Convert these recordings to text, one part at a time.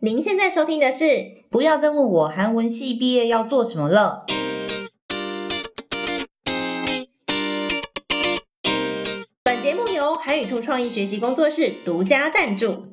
您现在收听的是，不要再问我韩文系毕业要做什么了。本节目由韩语兔创意学习工作室独家赞助。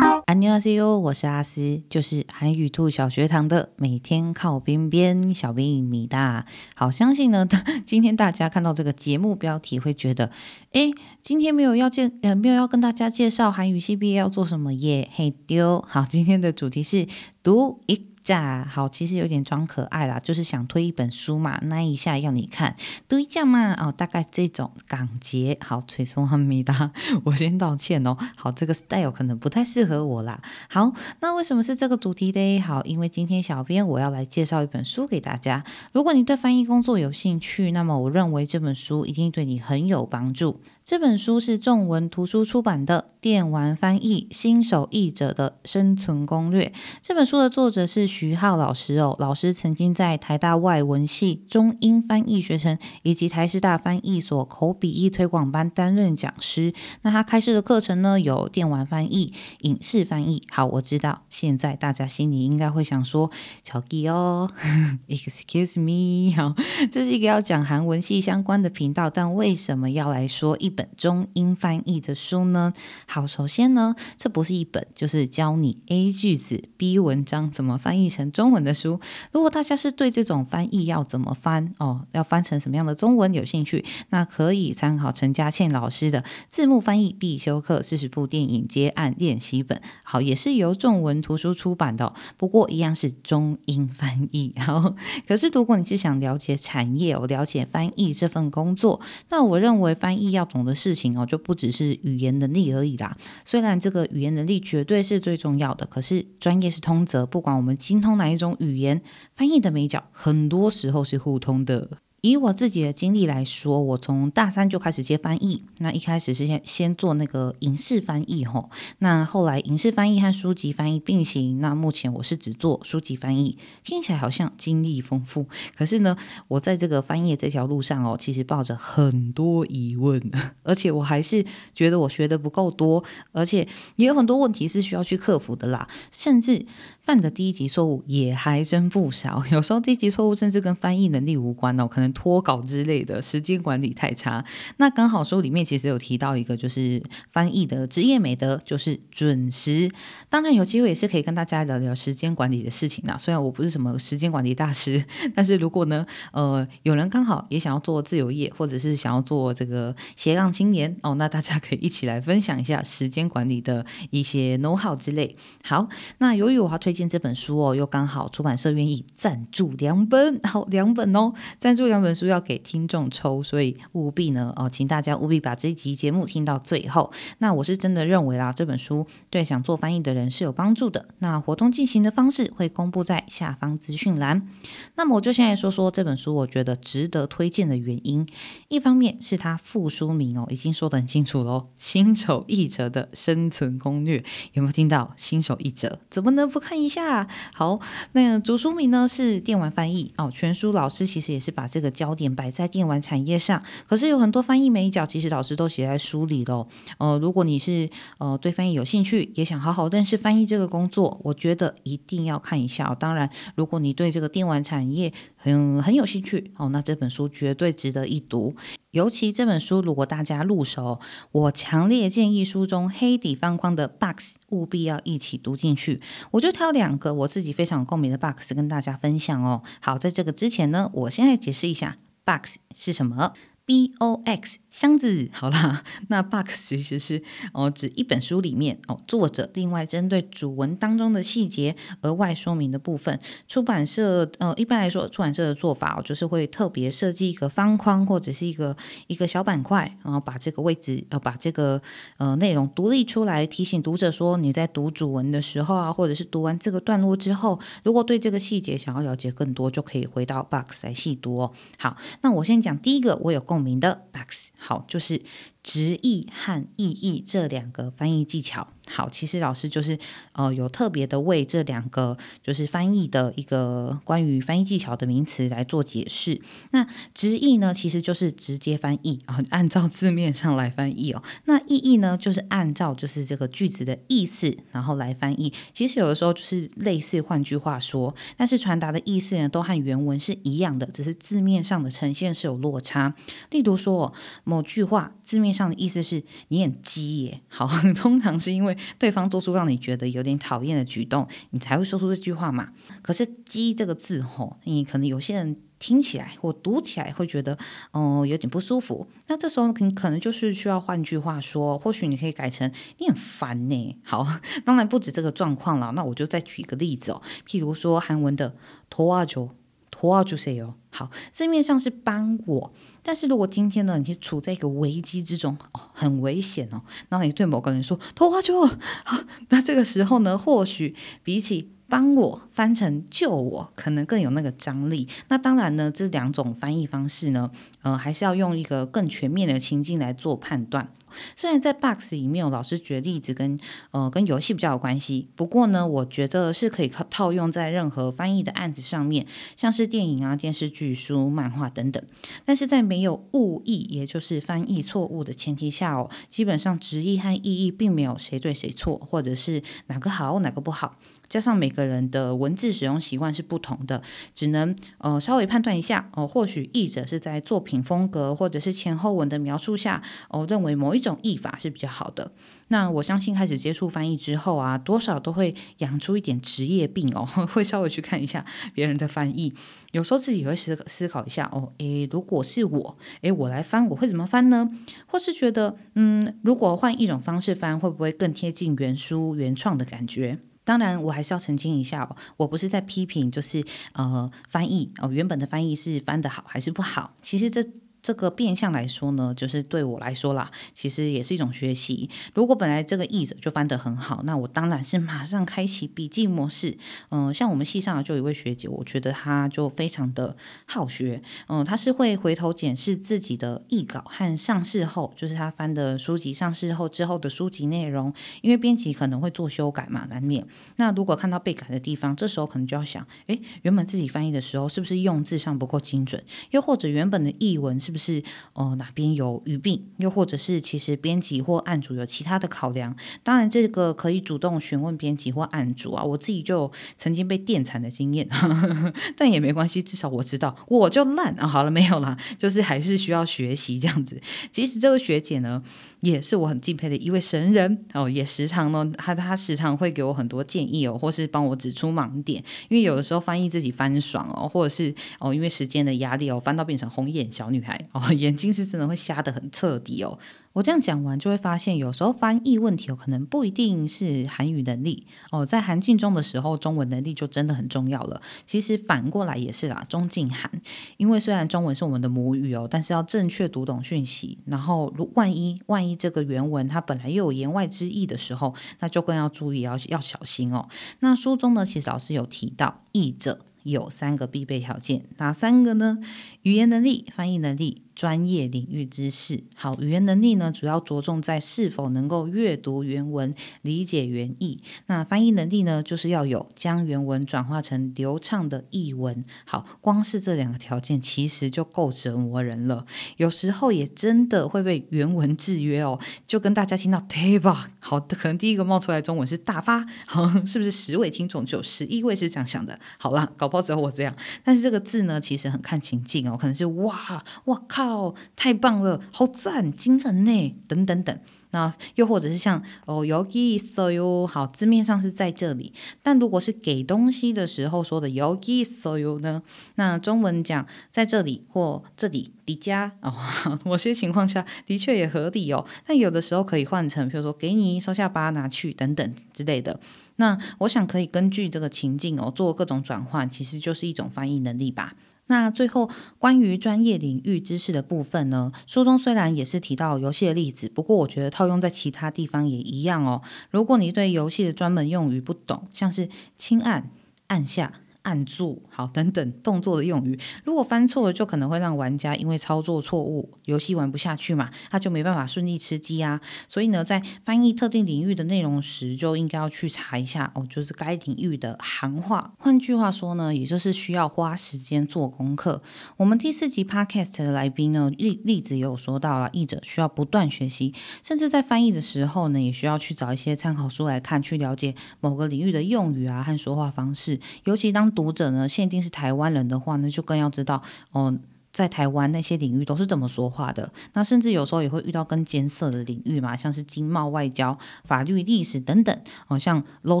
安妮阿 c 哟我是阿 c 就是韩语兔小学堂的每天靠边边小兵米大好相信呢 今天大家看到这个节目标题会觉得诶今天没有要介呃没有要跟大家介绍韩语系毕业要做什么耶？嘿丢。好今天的主题是读一下好，其实有点装可爱啦，就是想推一本书嘛，那一下要你看，读一下嘛，哦，大概这种感觉。好，吹松哈米哒，我先道歉哦。好，这个 style 可能不太适合我啦。好，那为什么是这个主题嘞？好，因为今天小编我要来介绍一本书给大家。如果你对翻译工作有兴趣，那么我认为这本书一定对你很有帮助。这本书是众文图书出版的《电玩翻译新手译者的生存攻略》。这本书的作者是徐浩老师哦，老师曾经在台大外文系中英翻译学程以及台师大翻译所口笔译推广班担任讲师。那他开设的课程呢，有电玩翻译、影视翻译。好，我知道现在大家心里应该会想说：“乔吉哦，Excuse me，好，这是一个要讲韩文系相关的频道，但为什么要来说一？”本中英翻译的书呢？好，首先呢，这不是一本就是教你 A 句子 B 文章怎么翻译成中文的书。如果大家是对这种翻译要怎么翻哦，要翻成什么样的中文有兴趣，那可以参考陈嘉倩老师的字幕翻译必修课四十部电影接案练习本。好，也是由中文图书出版的，不过一样是中英翻译。好，可是如果你是想了解产业，我了解翻译这份工作，那我认为翻译要懂。的事情哦，就不只是语言能力而已啦。虽然这个语言能力绝对是最重要的，可是专业是通则，不管我们精通哪一种语言，翻译的美角很多时候是互通的。以我自己的经历来说，我从大三就开始接翻译。那一开始是先先做那个影视翻译吼，那后来影视翻译和书籍翻译并行。那目前我是只做书籍翻译，听起来好像经历丰富。可是呢，我在这个翻译这条路上哦，其实抱着很多疑问，而且我还是觉得我学的不够多，而且也有很多问题是需要去克服的啦，甚至。犯的第一级错误也还真不少，有时候第一级错误甚至跟翻译能力无关哦，可能脱稿之类的，时间管理太差。那刚好书里面其实有提到一个，就是翻译的职业美德，就是准时。当然有机会也是可以跟大家聊聊时间管理的事情啦。虽然我不是什么时间管理大师，但是如果呢，呃，有人刚好也想要做自由业，或者是想要做这个斜杠青年哦，那大家可以一起来分享一下时间管理的一些 know how 之类。好，那由于我要推。荐这本书哦，又刚好出版社愿意赞助两本，好两本哦，赞助两本书要给听众抽，所以务必呢哦，请大家务必把这一集节目听到最后。那我是真的认为啦，这本书对想做翻译的人是有帮助的。那活动进行的方式会公布在下方资讯栏。那么我就先来说说这本书，我觉得值得推荐的原因。一方面是它副书名哦，已经说得很清楚喽，新手译者的生存攻略，有没有听到？新手译者怎么能不看一？一下好，那书名呢是电玩翻译哦。全书老师其实也是把这个焦点摆在电玩产业上，可是有很多翻译每一角，其实老师都写在书里喽。呃，如果你是呃对翻译有兴趣，也想好好认识翻译这个工作，我觉得一定要看一下。当然，如果你对这个电玩产业很很有兴趣哦，那这本书绝对值得一读。尤其这本书，如果大家入手，我强烈建议书中黑底方框的 box 务必要一起读进去。我就挑两个我自己非常共鸣的 box 跟大家分享哦。好，在这个之前呢，我先来解释一下 box 是什么。B O X 箱子，好啦，那 box 其实是哦指一本书里面哦作者另外针对主文当中的细节额外说明的部分。出版社呃一般来说出版社的做法哦就是会特别设计一个方框或者是一个一个小板块，然后把这个位置呃把这个呃内容独立出来，提醒读者说你在读主文的时候啊，或者是读完这个段落之后，如果对这个细节想要了解更多，就可以回到 box 来细读哦。好，那我先讲第一个，我有共。鸣的 box 好，就是直译和意译这两个翻译技巧。好，其实老师就是呃有特别的为这两个就是翻译的一个关于翻译技巧的名词来做解释。那直译呢，其实就是直接翻译啊，按照字面上来翻译哦。那意译呢，就是按照就是这个句子的意思然后来翻译。其实有的时候就是类似，换句话说，但是传达的意思呢都和原文是一样的，只是字面上的呈现是有落差。例如说某句话字面上的意思是你很鸡耶。好，通常是因为对方做出让你觉得有点讨厌的举动，你才会说出这句话嘛。可是“鸡”这个字吼，你可能有些人听起来或读起来会觉得，嗯、有点不舒服。那这时候你可能就是需要换句话说，或许你可以改成你很烦呢。好，当然不止这个状况了。那我就再举一个例子哦，譬如说韩文的“拖啊就”。托啊，就是哟。好，字面上是帮我，但是如果今天呢，你是处在一个危机之中，哦，很危险哦，那你对某个人说托啊就，好，那这个时候呢，或许比起帮我翻成救我，可能更有那个张力。那当然呢，这两种翻译方式呢，呃，还是要用一个更全面的情境来做判断。虽然在 box 里面有老师举例子跟呃跟游戏比较有关系，不过呢，我觉得是可以靠套用在任何翻译的案子上面，像是电影啊、电视剧、书、漫画等等。但是在没有误译，也就是翻译错误的前提下哦，基本上直译和意译并没有谁对谁错，或者是哪个好哪个不好。加上每个人的文字使用习惯是不同的，只能呃稍微判断一下哦，或许译者是在作品风格或者是前后文的描述下哦，认为某一种译法是比较好的。那我相信开始接触翻译之后啊，多少都会养出一点职业病哦，会稍微去看一下别人的翻译，有时候自己会思思考一下哦，诶，如果是我，诶，我来翻我会怎么翻呢？或是觉得嗯，如果换一种方式翻，会不会更贴近原书原创的感觉？当然，我还是要澄清一下哦，我不是在批评，就是呃翻译哦，原本的翻译是翻的好还是不好？其实这。这个变相来说呢，就是对我来说啦，其实也是一种学习。如果本来这个译者就翻得很好，那我当然是马上开启笔记模式。嗯，像我们系上就有一位学姐，我觉得她就非常的好学。嗯，她是会回头检视自己的译稿和上市后，就是她翻的书籍上市后之后的书籍内容，因为编辑可能会做修改嘛，难免。那如果看到被改的地方，这时候可能就要想，诶，原本自己翻译的时候是不是用字上不够精准？又或者原本的译文。是不是哦哪边有语病，又或者是其实编辑或案主有其他的考量？当然，这个可以主动询问编辑或案主啊。我自己就曾经被电惨的经验，但也没关系，至少我知道我就烂啊。好了，没有啦，就是还是需要学习这样子。其实这位学姐呢，也是我很敬佩的一位神人哦，也时常呢，他他时常会给我很多建议哦，或是帮我指出盲点。因为有的时候翻译自己翻爽哦，或者是哦，因为时间的压力哦，翻到变成红眼小女孩。哦，眼睛是真的会瞎得很彻底哦。我这样讲完，就会发现有时候翻译问题有可能不一定是韩语能力哦，在韩进中的时候，中文能力就真的很重要了。其实反过来也是啦，中进韩，因为虽然中文是我们的母语哦，但是要正确读懂讯息，然后如万一万一这个原文它本来又有言外之意的时候，那就更要注意，要要小心哦。那书中呢，其实老师有提到译者。有三个必备条件，哪三个呢？语言能力、翻译能力。专业领域知识，好语言能力呢，主要着重在是否能够阅读原文、理解原意。那翻译能力呢，就是要有将原文转化成流畅的译文。好，光是这两个条件，其实就够折磨人了。有时候也真的会被原文制约哦。就跟大家听到 table，好的，可能第一个冒出来中文是大发，好，是不是十位听众就十一位是这样想的？好了，搞不好只有我这样。但是这个字呢，其实很看情境哦，可能是哇，我靠。太棒了，好赞，惊人呢，等等等。那又或者是像哦，yogi so you 好，字面上是在这里，但如果是给东西的时候说的 yogi so you 呢？那中文讲在这里或这里迪迦哦，某些情况下的确也合理哦。但有的时候可以换成，比如说给你收下吧，拿去等等之类的。那我想可以根据这个情境哦，做各种转换，其实就是一种翻译能力吧。那最后关于专业领域知识的部分呢？书中虽然也是提到游戏的例子，不过我觉得套用在其他地方也一样哦。如果你对游戏的专门用语不懂，像是轻按、按下。按住，好等等动作的用语。如果翻错了，就可能会让玩家因为操作错误，游戏玩不下去嘛，他就没办法顺利吃鸡啊。所以呢，在翻译特定领域的内容时，就应该要去查一下哦，就是该领域的行话。换句话说呢，也就是需要花时间做功课。我们第四集 podcast 的来宾呢，例例子也有说到了，译者需要不断学习，甚至在翻译的时候呢，也需要去找一些参考书来看，去了解某个领域的用语啊和说话方式。尤其当读者呢限定是台湾人的话呢，就更要知道哦。在台湾那些领域都是怎么说话的？那甚至有时候也会遇到更艰涩的领域嘛，像是经贸、外交、法律、历史等等。哦，像《Law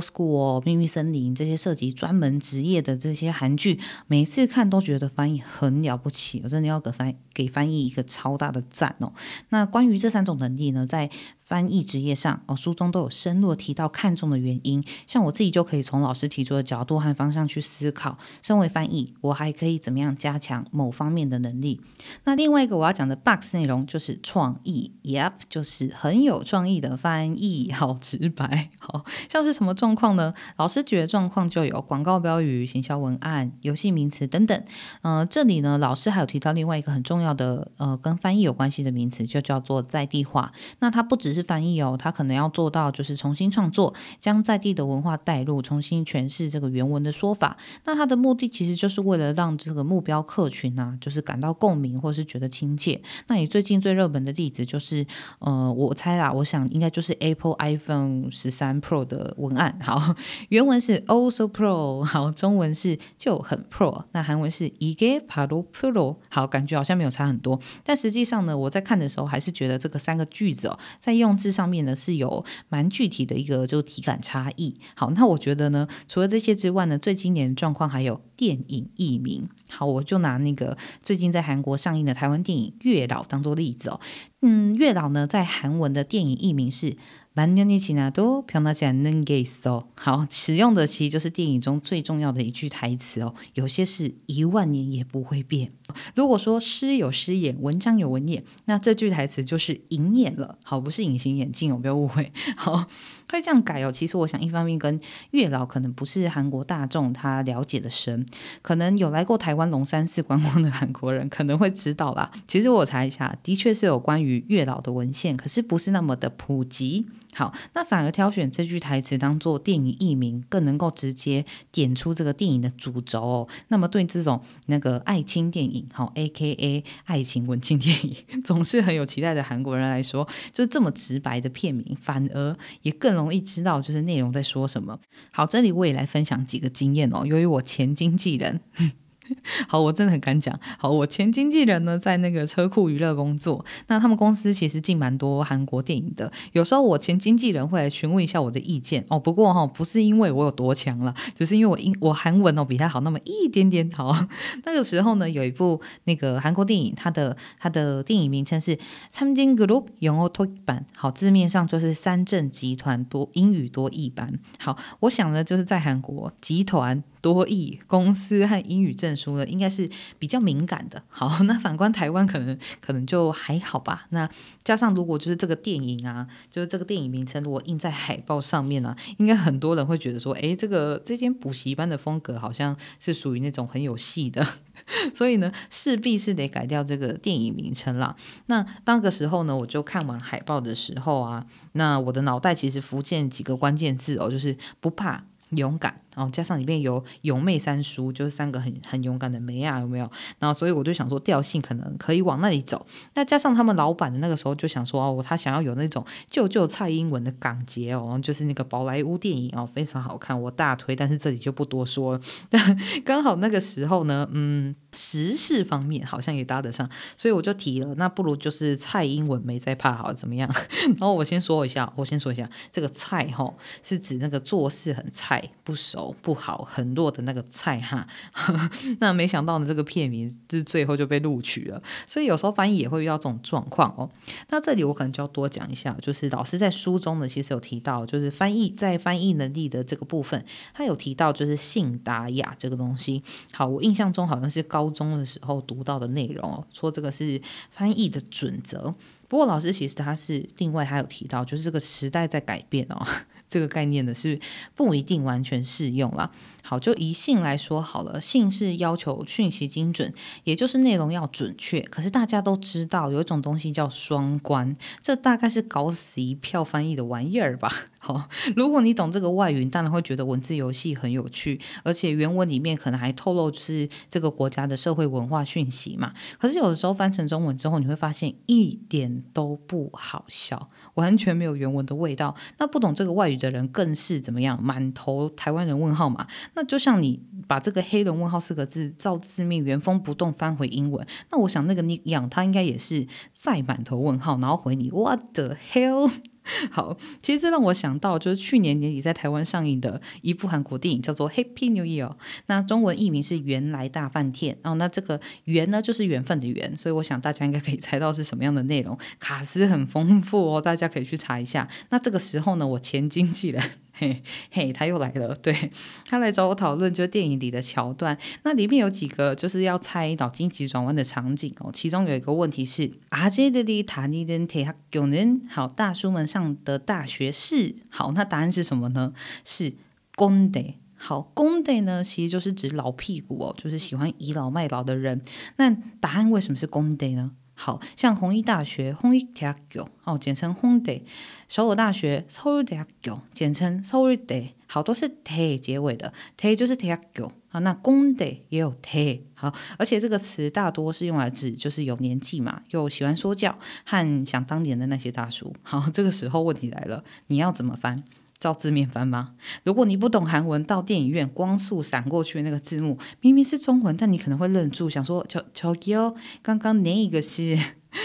School》，《秘密森林》这些涉及专门职业的这些韩剧，每次看都觉得翻译很了不起，我真的要给翻给翻译一个超大的赞哦。那关于这三种能力呢，在翻译职业上哦，书中都有深入提到看重的原因。像我自己就可以从老师提出的角度和方向去思考，身为翻译，我还可以怎么样加强某方面的能力？那另外一个我要讲的 box 内容就是创意，Yep，就是很有创意的翻译，好直白，好像是什么状况呢？老师举的状况就有广告标语、行销文案、游戏名词等等。嗯，这里呢，老师还有提到另外一个很重要的呃，跟翻译有关系的名词，就叫做在地化。那它不只是是翻译哦，他可能要做到就是重新创作，将在地的文化带入，重新诠释这个原文的说法。那他的目的其实就是为了让这个目标客群啊，就是感到共鸣或是觉得亲切。那你最近最热门的例子就是，呃，我猜啦，我想应该就是 Apple iPhone 十三 Pro 的文案。好，原文是 Also Pro，好，中文是就很 Pro。那韩文是이게바로 Pro，好，感觉好像没有差很多，但实际上呢，我在看的时候还是觉得这个三个句子哦，在用。 用字上面呢是有蛮具体的一个就体感差异。好，那我觉得呢，除了这些之外呢，最经典的状况还有电影译名。好，我就拿那个最近在韩国上映的台湾电影《月老》当做例子哦。嗯，《月老》呢在韩文的电影译名是。만년이지나도변하지않는게있어好，使用的其实就是电影中最重要的一句台词哦。有些是一万年也不会变。如果说诗有诗眼，文章有文眼，那这句台词就是银眼了。好，不是隐形眼镜哦，不要误会。好， 会这样改哦。其实我想，一方面跟月老可能不是韩国大众他了解的深，可能有来过台湾龙山寺观光的韩国人可能会知道啦。其实我查一下，的确是有关于月老的文献，可是不是那么的普及。好，那反而挑选这句台词当做电影译名，更能够直接点出这个电影的主轴哦。那么对这种那个爱情电影，好 A K A 爱情文青电影，总是很有期待的韩国人来说，就这么直白的片名，反而也更容易知道就是内容在说什么。好，这里我也来分享几个经验哦。由于我前经纪人。好，我真的很敢讲。好，我前经纪人呢，在那个车库娱乐工作。那他们公司其实进蛮多韩国电影的。有时候我前经纪人会来询问一下我的意见哦。不过哈，不是因为我有多强了，只是因为我英我韩文哦比他好那么一点点。好，那个时候呢，有一部那个韩国电影，它的它的电影名称是《三金 Group 永欧多译版》。好，字面上就是三正集团多英语多译班。好，我想呢，就是在韩国集团。多译公司和英语证书呢，应该是比较敏感的。好，那反观台湾，可能可能就还好吧。那加上如果就是这个电影啊，就是这个电影名称如果印在海报上面呢，应该很多人会觉得说，哎，这个这间补习班的风格好像是属于那种很有戏的，所以呢，势必是得改掉这个电影名称啦。那当个时候呢，我就看完海报的时候啊，那我的脑袋其实浮现几个关键字哦，就是不怕。勇敢，然后加上里面有勇妹三叔，就是三个很很勇敢的妹啊，有没有？然后所以我就想说调性可能可以往那里走。那加上他们老板那个时候就想说哦，他想要有那种旧旧蔡英文的港节哦，就是那个宝莱坞电影哦，非常好看，我大推。但是这里就不多说了。刚好那个时候呢，嗯，时事方面好像也搭得上，所以我就提了。那不如就是蔡英文没在怕好怎么样？然后我先说一下，我先说一下这个菜哈，是指那个做事很菜。不 熟不好很弱的那个菜哈，那没想到呢，这个片名是最后就被录取了，所以有时候翻译也会遇到这种状况哦。那这里我可能就要多讲一下，就是老师在书中呢，其实有提到，就是翻译在翻译能力的这个部分，他有提到就是信达雅这个东西。好，我印象中好像是高中的时候读到的内容哦，说这个是翻译的准则。不过老师其实他是另外还有提到，就是这个时代在改变哦。这个概念呢是不一定完全适用啦。好，就以信来说好了，信是要求讯息精准，也就是内容要准确。可是大家都知道有一种东西叫双关，这大概是搞死一票翻译的玩意儿吧。好，如果你懂这个外语，当然会觉得文字游戏很有趣，而且原文里面可能还透露就是这个国家的社会文化讯息嘛。可是有的时候翻成中文之后，你会发现一点都不好笑，完全没有原文的味道。那不懂这个外语的人更是怎么样，满头台湾人问号嘛。那就像你把这个“黑人问号”四个字照字面原封不动翻回英文，那我想那个你养，他应该也是再满头问号，然后回你 “What the hell”。好，其实这让我想到，就是去年年底在台湾上映的一部韩国电影，叫做《Happy New Year》。那中文译名是《原来大饭店》。哦，那这个“缘”呢，就是缘分的“缘”，所以我想大家应该可以 猜到是什么样的内容。卡斯很丰富哦，大家可以去查一下。那这个时候呢，我前经纪人。嘿嘿，他又来了，对他来找我讨论，就是电影里的桥段。那里面有几个就是要猜脑筋急转弯的场景哦。其中有一个问题是：阿杰的里塔尼登铁哈九年，好，大叔们上的大学是好，那答案是什么呢？是公德。好，公德呢，其实就是指老屁股哦，就是喜欢倚老卖老的人。那答案为什么是公德呢？好像弘一大学，弘一大学哦，简称弘德；首尔大学，首尔大学，简称首尔德。好多是 t 结尾的，t 就是 t 大学啊。那公德也有 t 好，而且这个词大多是用来指就是有年纪嘛，又喜欢说教和想当年的那些大叔。好，这个时候问题来了，你要怎么翻？照字面翻吗？如果你不懂韩文，到电影院光速闪过去那个字幕，明明是中文，但你可能会愣住，想说乔乔吉哦，刚刚那一个是？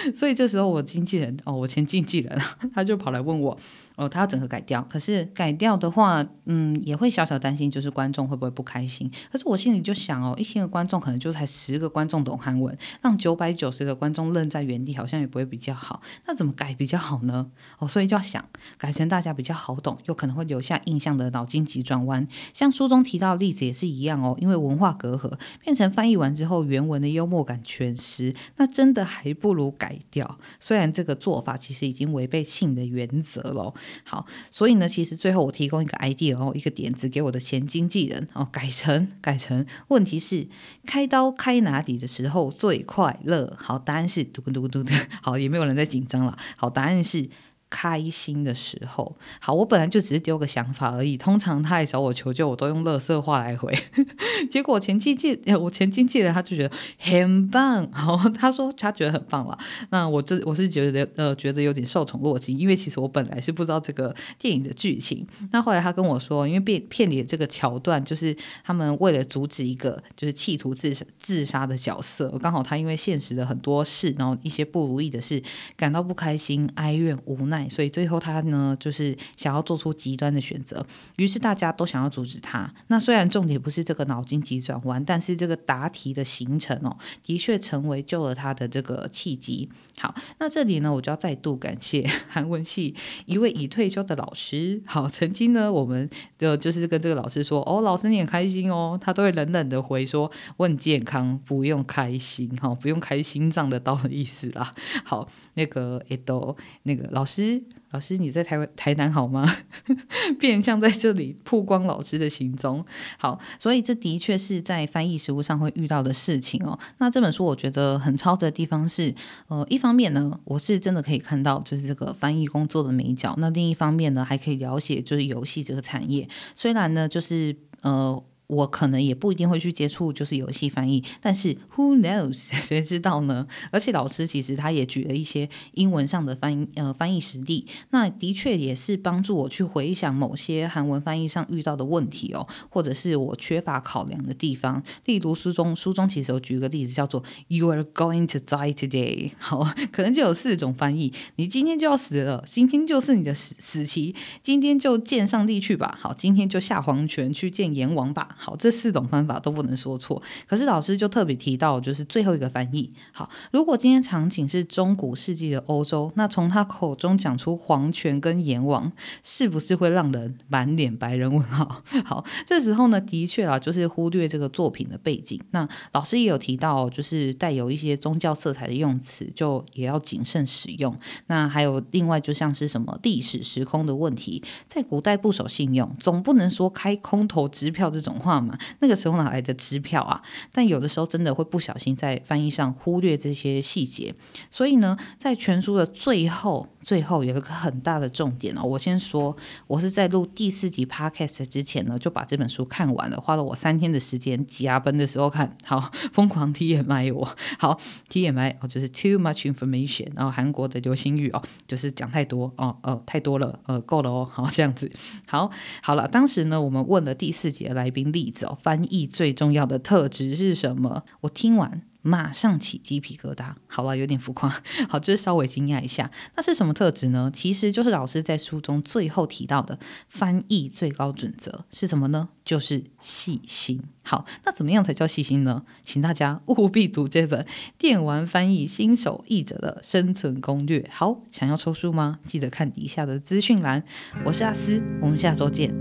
所以这时候我经纪人哦，我前经纪人他就跑来问我。哦，他要整个改掉，可是改掉的话，嗯，也会小小担心，就是观众会不会不开心？可是我心里就想哦，一千个观众可能就才十个观众懂韩文，让九百九十个观众愣在原地，好像也不会比较好。那怎么改比较好呢？哦，所以就要想改成大家比较好懂，又可能会留下印象的脑筋急转弯。像书中提到的例子也是一样哦，因为文化隔阂，变成翻译完之后原文的幽默感全失，那真的还不如改掉。虽然这个做法其实已经违背性的原则了。好，所以呢，其实最后我提供一个 idea 哦，一个点子给我的前经纪人哦，改成改成，问题是开刀开哪里的时候最快乐？好，答案是嘟嘟嘟嘟，好，也没有人在紧张了。好，答案是。开心的时候，好，我本来就只是丢个想法而已。通常他来找我求救，我都用乐色话来回。结果前经纪，我前经纪人他就觉得很棒，好，他说他觉得很棒了。那我这我是觉得呃，觉得有点受宠若惊，因为其实我本来是不知道这个电影的剧情。那后来他跟我说，因为片片里的这个桥段，就是他们为了阻止一个就是企图自杀自杀的角色，刚好他因为现实的很多事，然后一些不如意的事，感到不开心、哀怨、无奈。所以最后他呢，就是想要做出极端的选择，于是大家都想要阻止他。那虽然重点不是这个脑筋急转弯，但是这个答题的形成哦，的确成为救了他的这个契机。好，那这里呢，我就要再度感谢 韩文系一位已退休的老师。好，曾经呢，我们就就是跟这个老师说，哦，老师你很开心哦，他都会冷冷的回说，问健康，不用开心，哈，不用开心脏的刀的意思啦。好，那个诶都那个老师。老师，你在台湾台南好吗？变相在这里曝光老师的行踪。好，所以这的确是在翻译实务上会遇到的事情哦。那这本书我觉得很超的地方是，呃，一方面呢，我是真的可以看到就是这个翻译工作的美角；那另一方面呢，还可以了解就是游戏这个产业。虽然呢，就是呃。我可能也不一定会去接触，就是游戏翻译，但是 who knows 谁知道呢？而且老师其实他也举了一些英文上的翻译呃翻译实例，那的确也是帮助我去回想某些韩文翻译上遇到的问题哦，或者是我缺乏考量的地方。例如书中书中其实有举个例子叫做 You are going to die today，好，可能就有四种翻译，你今天就要死了，今天就是你的死死期，今天就见上帝去吧，好，今天就下黄泉去见阎王吧。好，这四种方法都不能说错。可是老师就特别提到，就是最后一个翻译。好，如果今天场景是中古世纪的欧洲，那从他口中讲出皇权跟阎王，是不是会让人满脸白人问号？好，这时候呢，的确啊，就是忽略这个作品的背景。那老师也有提到，就是带有一些宗教色彩的用词，就也要谨慎使用。那还有另外，就像是什么历史时空的问题，在古代不守信用，总不能说开空头支票这种话嘛？那个时候哪来的支票啊？但有的时候真的会不小心在翻译上忽略这些细节，所以呢，在全书的最后。最后有一个很大的重点哦，我先说，我是在录第四集 podcast 之前呢，就把这本书看完了，花了我三天的时间，加班的时候看好，疯狂 TMI 我，好 TMI 哦，就是 too much information，然后韩国的流行语哦，就是讲太多哦，呃，太多了，呃，够了哦，好这样子，好，好了，当时呢，我们问了第四节来宾例子哦，翻译最重要的特质是什么？我听完。马上起鸡皮疙瘩，好了，有点浮夸，好，就是稍微惊讶一下。那是什么特质呢？其实就是老师在书中最后提到的翻译最高准则是什么呢？就是细心。好，那怎么样才叫细心呢？请大家务必读这本《电玩翻译新手译者的生存攻略》。好，想要抽书吗？记得看底下的资讯栏。我是阿斯，我们下周见，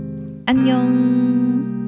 安妞。